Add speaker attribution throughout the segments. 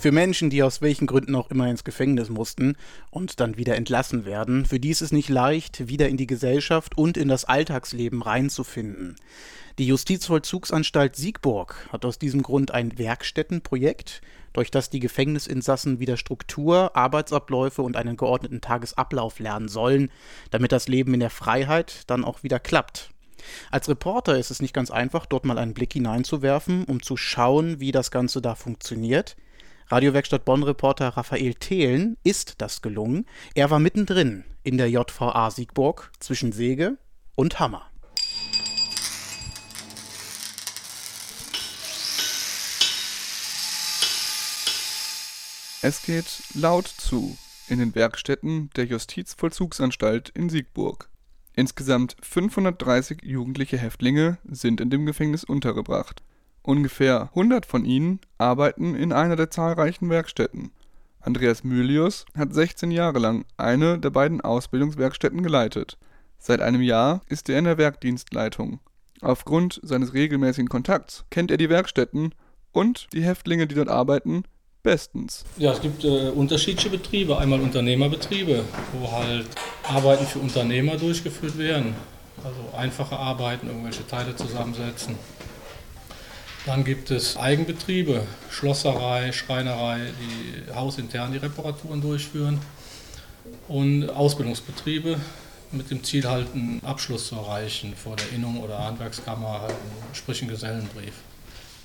Speaker 1: Für Menschen, die aus welchen Gründen auch immer ins Gefängnis mussten und dann wieder entlassen werden, für die ist es nicht leicht, wieder in die Gesellschaft und in das Alltagsleben reinzufinden. Die Justizvollzugsanstalt Siegburg hat aus diesem Grund ein Werkstättenprojekt, durch das die Gefängnisinsassen wieder Struktur, Arbeitsabläufe und einen geordneten Tagesablauf lernen sollen, damit das Leben in der Freiheit dann auch wieder klappt. Als Reporter ist es nicht ganz einfach, dort mal einen Blick hineinzuwerfen, um zu schauen, wie das Ganze da funktioniert. Radiowerkstatt Bonn-Reporter Raphael Thelen ist das gelungen. Er war mittendrin in der JVA Siegburg zwischen Säge und Hammer.
Speaker 2: Es geht laut zu in den Werkstätten der Justizvollzugsanstalt in Siegburg. Insgesamt 530 jugendliche Häftlinge sind in dem Gefängnis untergebracht. Ungefähr 100 von ihnen arbeiten in einer der zahlreichen Werkstätten. Andreas Mylius hat 16 Jahre lang eine der beiden Ausbildungswerkstätten geleitet. Seit einem Jahr ist er in der Werkdienstleitung. Aufgrund seines regelmäßigen Kontakts kennt er die Werkstätten und die Häftlinge, die dort arbeiten, bestens.
Speaker 3: Ja, es gibt äh, unterschiedliche Betriebe. Einmal Unternehmerbetriebe, wo halt Arbeiten für Unternehmer durchgeführt werden. Also einfache Arbeiten, irgendwelche Teile zusammensetzen. Dann gibt es Eigenbetriebe, Schlosserei, Schreinerei, die hausintern die Reparaturen durchführen. Und Ausbildungsbetriebe mit dem Ziel halt einen Abschluss zu erreichen vor der Innung oder Handwerkskammer, halt, sprich einen Gesellenbrief.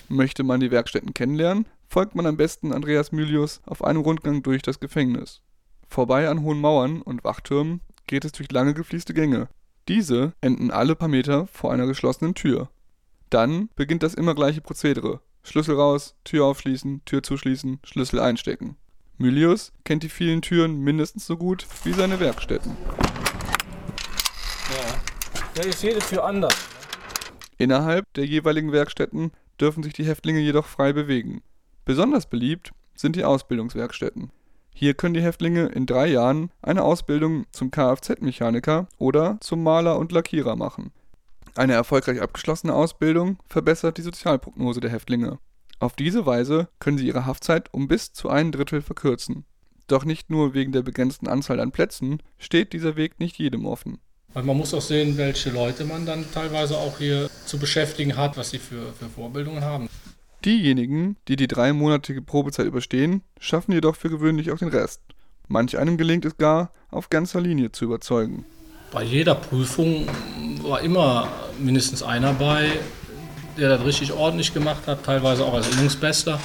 Speaker 2: Möchte man die Werkstätten kennenlernen, folgt man am besten Andreas Mylius auf einem Rundgang durch das Gefängnis. Vorbei an hohen Mauern und Wachtürmen geht es durch lange gefließte Gänge. Diese enden alle paar Meter vor einer geschlossenen Tür. Dann beginnt das immer gleiche Prozedere. Schlüssel raus, Tür aufschließen, Tür zuschließen, Schlüssel einstecken. Mylius kennt die vielen Türen mindestens so gut wie seine Werkstätten.
Speaker 3: Ja, da ist jede Tür anders.
Speaker 2: Innerhalb der jeweiligen Werkstätten dürfen sich die Häftlinge jedoch frei bewegen. Besonders beliebt sind die Ausbildungswerkstätten. Hier können die Häftlinge in drei Jahren eine Ausbildung zum Kfz-Mechaniker oder zum Maler und Lackierer machen. Eine erfolgreich abgeschlossene Ausbildung verbessert die Sozialprognose der Häftlinge. Auf diese Weise können sie ihre Haftzeit um bis zu ein Drittel verkürzen. Doch nicht nur wegen der begrenzten Anzahl an Plätzen steht dieser Weg nicht jedem offen.
Speaker 3: Weil man muss auch sehen, welche Leute man dann teilweise auch hier zu beschäftigen hat, was sie für, für Vorbildungen haben.
Speaker 2: Diejenigen, die die dreimonatige Probezeit überstehen, schaffen jedoch für gewöhnlich auch den Rest. Manch einem gelingt es gar, auf ganzer Linie zu überzeugen.
Speaker 3: Bei jeder Prüfung war immer mindestens einer bei, der das richtig ordentlich gemacht hat, teilweise auch als Übungsbester.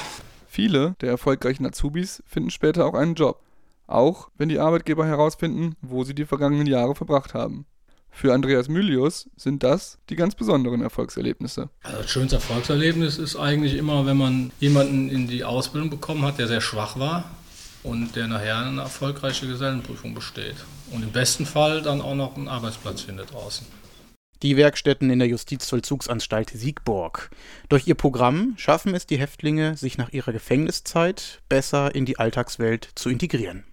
Speaker 2: Viele der erfolgreichen Azubis finden später auch einen Job, auch wenn die Arbeitgeber herausfinden, wo sie die vergangenen Jahre verbracht haben. Für Andreas Mylius sind das die ganz besonderen Erfolgserlebnisse.
Speaker 3: Also das schönste Erfolgserlebnis ist eigentlich immer, wenn man jemanden in die Ausbildung bekommen hat, der sehr schwach war und der nachher eine erfolgreiche Gesellenprüfung besteht. Und im besten Fall dann auch noch einen Arbeitsplatz findet draußen.
Speaker 1: Die Werkstätten in der Justizvollzugsanstalt Siegburg. Durch ihr Programm schaffen es die Häftlinge, sich nach ihrer Gefängniszeit besser in die Alltagswelt zu integrieren.